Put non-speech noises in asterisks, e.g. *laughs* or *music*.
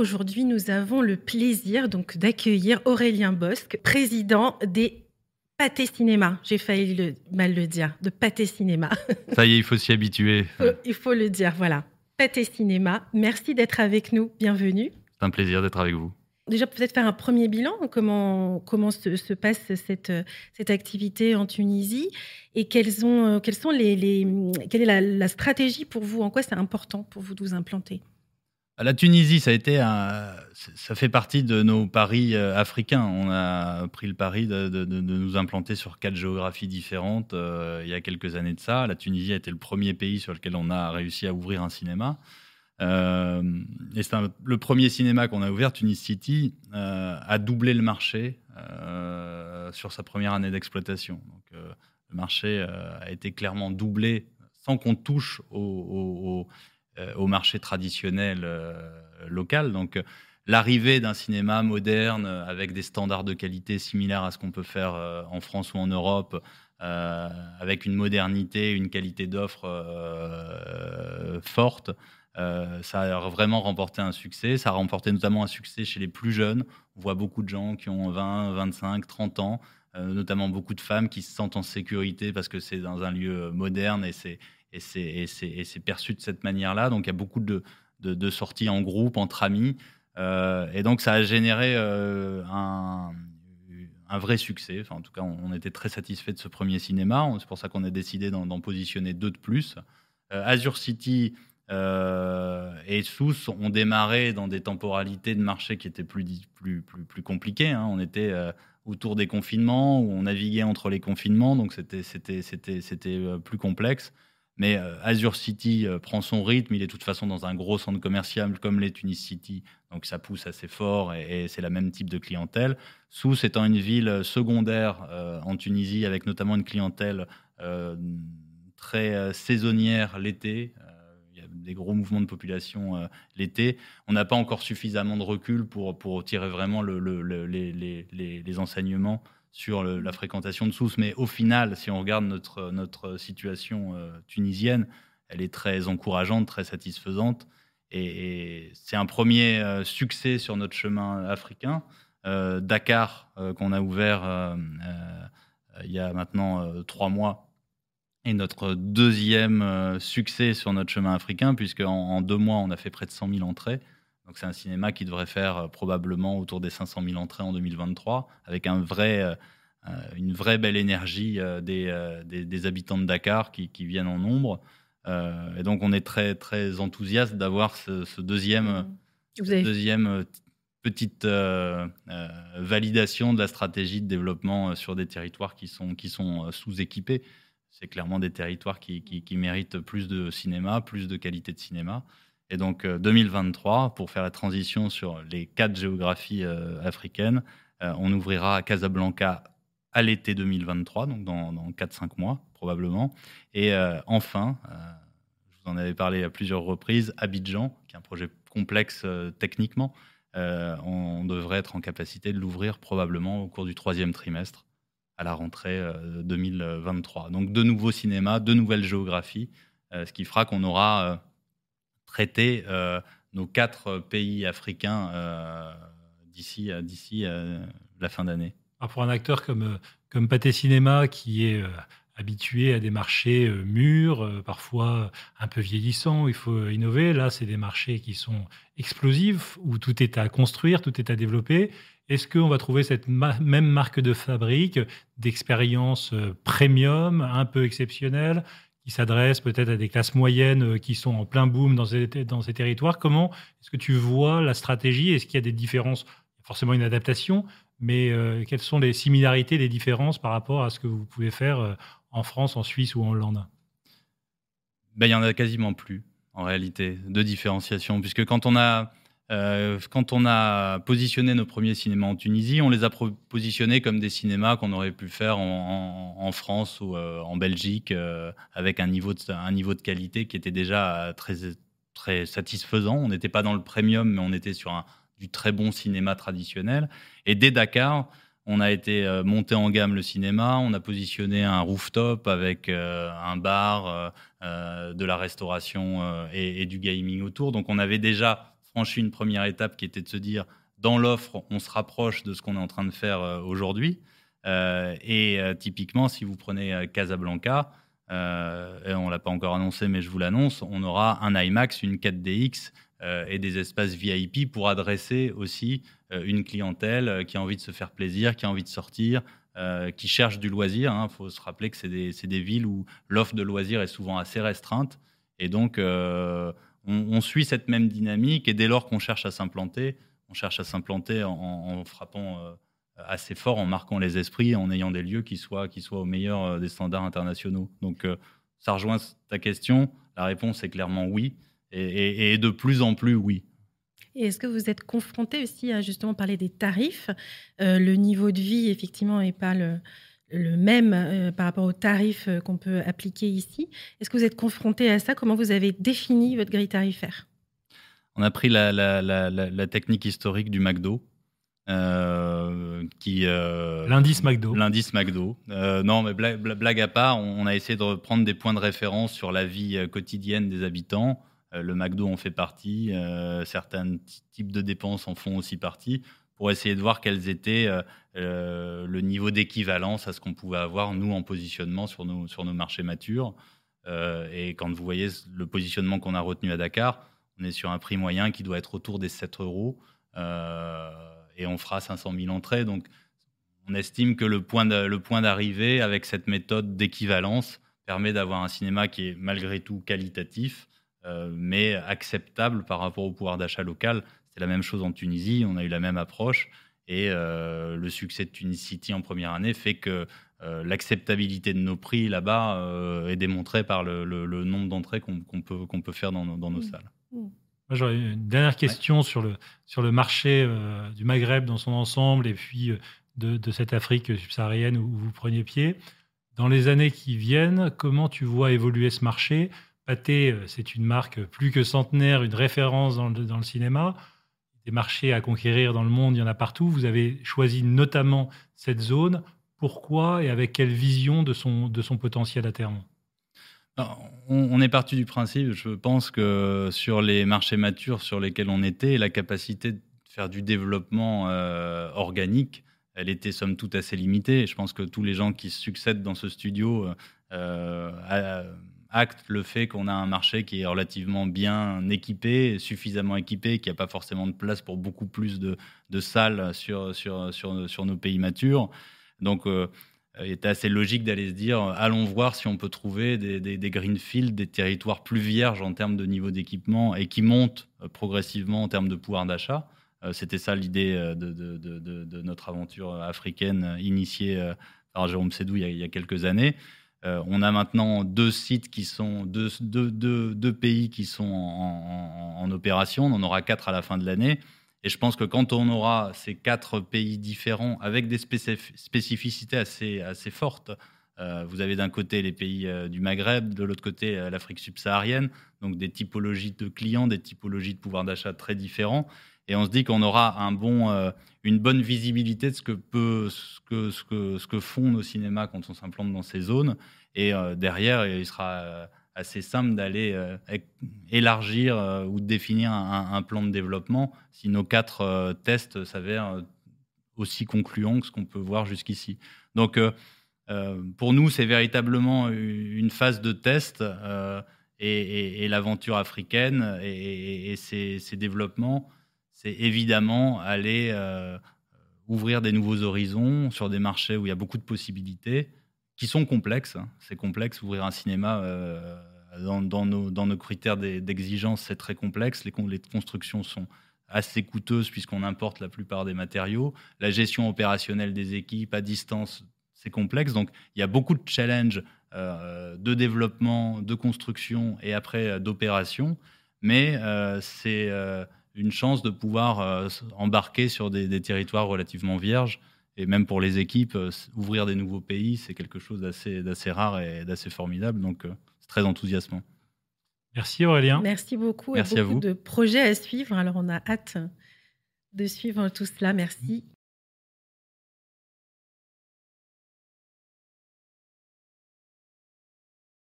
Aujourd'hui, nous avons le plaisir donc d'accueillir Aurélien Bosque, président des Pâté Cinéma. J'ai failli le, mal le dire, de Pâté Cinéma. *laughs* Ça y est, il faut s'y habituer. il faut le dire, voilà. Pâté Cinéma, merci d'être avec nous. Bienvenue. C'est un plaisir d'être avec vous. Déjà, peut-être faire un premier bilan. Comment, comment se, passe cette, cette activité en Tunisie et quelles, ont, quelles sont les, les quelle est la, la stratégie pour vous? En quoi c'est important pour vous de vous implanter? La Tunisie, ça fait partie de nos paris euh, africains. On a pris le pari de, nous implanter sur quatre géographies différentes euh, il y a quelques années de ça. La Tunisie a été le premier pays sur lequel on a réussi à ouvrir un cinéma. Euh, et c'est le premier cinéma qu'on a ouvert, Tunis City, a doublé le marché sur sa première année d'exploitation. Donc, le marché a été clairement doublé sans qu'on touche au au marché traditionnel euh, local. Donc, l'arrivée d'un cinéma moderne avec des standards de qualité similaires à ce qu'on peut faire euh, en France ou en Europe, avec une modernité, une qualité d'offre forte, ça a vraiment remporté un succès. Ça a remporté notamment un succès chez les plus jeunes. On voit beaucoup de gens qui ont 20, 25, 30 ans, notamment beaucoup de femmes qui se sentent en sécurité parce que c'est dans un lieu moderne et c'est et c'est perçu de cette manière-là. Donc il y a beaucoup de, sorties en groupe, entre amis. Euh, et donc ça a généré euh, un, vrai succès. Enfin, en tout cas, on, était très satisfait de ce premier cinéma. C'est pour ça qu'on a décidé d'en positionner deux de plus. Euh, Azure City et Sous ont démarré dans des temporalités de marché qui étaient plus compliquées. Hein. On était autour des confinements, où on naviguait entre les confinements, donc c'était plus complexe. Mais euh, Azure City euh, prend son rythme. Il est de toute façon dans un gros centre commercial comme les Tunis City. Donc ça pousse assez fort et, c'est le même type de clientèle. Sousse étant une ville secondaire euh, en Tunisie avec notamment une clientèle très saisonnière l'été. Il y a des gros mouvements de population l'été. On n'a pas encore suffisamment de recul pour, pour tirer vraiment le, les, les, les enseignements sur la fréquentation de Sousse. Mais au final, si on regarde notre, notre situation euh, tunisienne, elle est très encourageante, très satisfaisante. Et, c'est un premier euh, succès sur notre chemin africain. Euh, Dakar, qu'on a ouvert il y a maintenant trois mois, est notre deuxième succès sur notre chemin africain, puisque en, deux mois, on a fait près de 100 000 entrées. Donc c'est un cinéma qui devrait faire euh, probablement autour des 500 000 entrées en 2023, avec un vrai, euh, euh, une vraie belle énergie des, des, habitants de Dakar qui, qui viennent en nombre. et donc on est très très enthousiaste d'avoir ce, deuxième, deuxième petite validation de la stratégie de développement sur des territoires qui sont, qui sont sous-équipés. C'est clairement des territoires qui, qui, qui, méritent plus de cinéma, plus de qualité de cinéma. Et donc 2023, euh, pour faire la transition sur les quatre géographies euh, africaines, euh, on ouvrira à Casablanca à l'été 2023, donc dans, dans 4-5 mois probablement. Et enfin, je vous en avais parlé à plusieurs reprises, Abidjan, qui est un projet complexe techniquement, on devrait être en capacité de l'ouvrir probablement au cours du troisième trimestre à la rentrée 2023. Donc de nouveaux cinémas, de nouvelles géographies, ce qui fera qu'on aura traiter euh, nos quatre pays africains euh, d'ici euh, d'ici la fin d'année. Pour un acteur comme, comme Pathé Cinéma, qui est habitué à des marchés mûrs, parfois un peu vieillissants, où il faut innover. Là, c'est des marchés qui sont explosifs, où tout est à construire, tout est à développer. Est-ce qu'on va trouver cette même marque de fabrique, d'expérience premium, un peu exceptionnelle, qui s'adresse peut-être à des classes moyennes euh, qui sont en plein boom dans ces, territoires. Comment est-ce que tu vois la stratégie? Est-ce qu'il y a des différences? Forcément une adaptation, mais euh, quelles sont les similarités, les différences par rapport à ce que vous pouvez faire euh, en France, en Suisse ou en Hollande? Ben, Il y en a quasiment plus, en réalité, de différenciation, puisque quand on a euh, quand on a positionné nos premiers cinémas en Tunisie, on les a positionnés comme des cinémas qu'on aurait pu faire en, France ou euh, en Belgique, euh, avec un niveau, de, un niveau de qualité qui était déjà très, très satisfaisant. On n'était pas dans le premium, mais on était sur du très bon cinéma traditionnel. Et dès Dakar, on a été monté en gamme le cinéma, on a positionné un rooftop avec un bar, de la restauration et, du gaming autour. Donc on avait déjà franchi une première étape qui était de se dire, dans l'offre, on se rapproche de ce qu'on est en train de faire aujourd'hui. et typiquement, si vous prenez Casablanca, on l'a pas encore annoncé, mais je vous l'annonce, on aura un IMAX, une 4DX et des espaces VIP pour adresser aussi une clientèle qui a envie de se faire plaisir, qui a envie de sortir, euh, qui cherchent du loisir. Il hein. faut se rappeler que c'est des, villes où l'offre de loisirs est souvent assez restreinte. Et donc, euh, on, suit cette même dynamique. Et dès lors qu'on cherche à s'implanter, on cherche à s'implanter en, frappant euh, assez fort, en marquant les esprits, en ayant des lieux qui soient, qui soient au meilleur des standards internationaux. Donc, ça rejoint ta question. La réponse est clairement oui. et de plus en plus oui. Et est-ce que vous êtes confronté aussi à justement parler des tarifs? Euh, Le niveau de vie, effectivement, n'est pas le, même euh, par rapport aux tarifs euh, qu'on peut appliquer ici. Est-ce que vous êtes confronté à ça? Comment vous avez défini votre grille tarifaire? On a pris la, technique historique du McDo. qui l'indice McDo. L'indice McDo. non, mais blague, à part, on, a essayé de prendre des points de référence sur la vie quotidienne des habitants. Euh, le McDo en fait partie, euh, certains types de dépenses en font aussi partie, pour essayer de voir quels étaient euh, le niveau d'équivalence à ce qu'on pouvait avoir, nous, en positionnement sur nos, sur nos marchés matures. et quand vous voyez le positionnement qu'on a retenu à Dakar, on est sur un prix moyen qui doit être autour des 7 euros et on fera 500 000 entrées. Donc, on estime que le point d'arrivée avec cette méthode d'équivalence permet d'avoir un cinéma qui est malgré tout qualitatif, euh, mais acceptable par rapport au pouvoir d'achat local. C'est la même chose en Tunisie, on a eu la même approche. Et euh, le succès de Tunis City en première année fait que euh, l'acceptabilité de nos prix là-bas est démontrée par le, nombre d'entrées qu'on peut, faire dans, nos, mmh. salles. Mmh. J'aurais une dernière question sur, le, sur le marché du Maghreb dans son ensemble et puis de, de cette Afrique subsaharienne où vous preniez pied. Dans les années qui viennent, comment tu vois évoluer ce marché? Pathé, euh, c'est une marque plus que centenaire, une référence dans le, cinéma. Des marchés à conquérir dans le monde, il y en a partout. Vous avez choisi notamment cette zone. Pourquoi et avec quelle vision de son, de son potentiel à terme? On, est parti du principe, je pense que sur les marchés matures sur lesquels on était, la capacité de faire du développement euh, organique, elle était somme toute assez limitée. Je pense que tous les gens qui succèdent dans ce studio euh, acte le fait qu'on a un marché qui est relativement bien équipé, suffisamment équipé, qui n'a pas forcément de place pour beaucoup plus de, salles sur, sur, sur, nos pays matures. Donc, euh, il était assez logique d'aller se dire allons voir si on peut trouver des, greenfields, des territoires plus vierges en termes de niveau d'équipement et qui montent euh, progressivement en termes de pouvoir d'achat. Euh, c'était ça l'idée de, notre aventure africaine initiée par Jérôme Sédou il y a quelques années. Euh, on a maintenant deux sites qui sont deux, deux, pays qui sont en, opération. On en aura quatre à la fin de l'année. Et je pense que quand on aura ces quatre pays différents avec des spécificités assez, assez fortes, vous avez d'un côté les pays euh, du Maghreb, de l'autre côté l'Afrique subsaharienne, donc des typologies de clients, des typologies de pouvoir d'achat très différents. Et on se dit qu'on aura un bon, euh, une bonne visibilité de ce que, peut, ce, que, ce, que, ce que font nos cinémas quand on s'implante dans ces zones. Et euh, derrière, il sera euh, assez simple d'aller élargir ou définir un, plan de développement si nos quatre tests s'avèrent aussi concluants que ce qu'on peut voir jusqu'ici. Donc, pour nous, c'est véritablement une phase de test et, l'aventure africaine et, ses, ses, développements c'est évidemment aller euh, ouvrir des nouveaux horizons sur des marchés où il y a beaucoup de possibilités, qui sont complexes. Hein. C'est complexe, ouvrir un cinéma euh, dans, nos, critères d'exigence, c'est très complexe. Les constructions sont assez coûteuses puisqu'on importe la plupart des matériaux. La gestion opérationnelle des équipes à distance, c'est complexe. Donc il y a beaucoup de challenges euh, de développement, de construction et après d'opération. Mais c'est une chance de pouvoir euh, embarquer sur des, territoires relativement vierges. Et même pour les équipes, euh, ouvrir des nouveaux pays, c'est quelque chose d'assez rare et d'assez formidable. Donc, euh, c'est très enthousiasmant. Merci Aurélien. Merci beaucoup. Merci beaucoup à vous. de projets à suivre. Alors, on a hâte de suivre tout cela. Merci.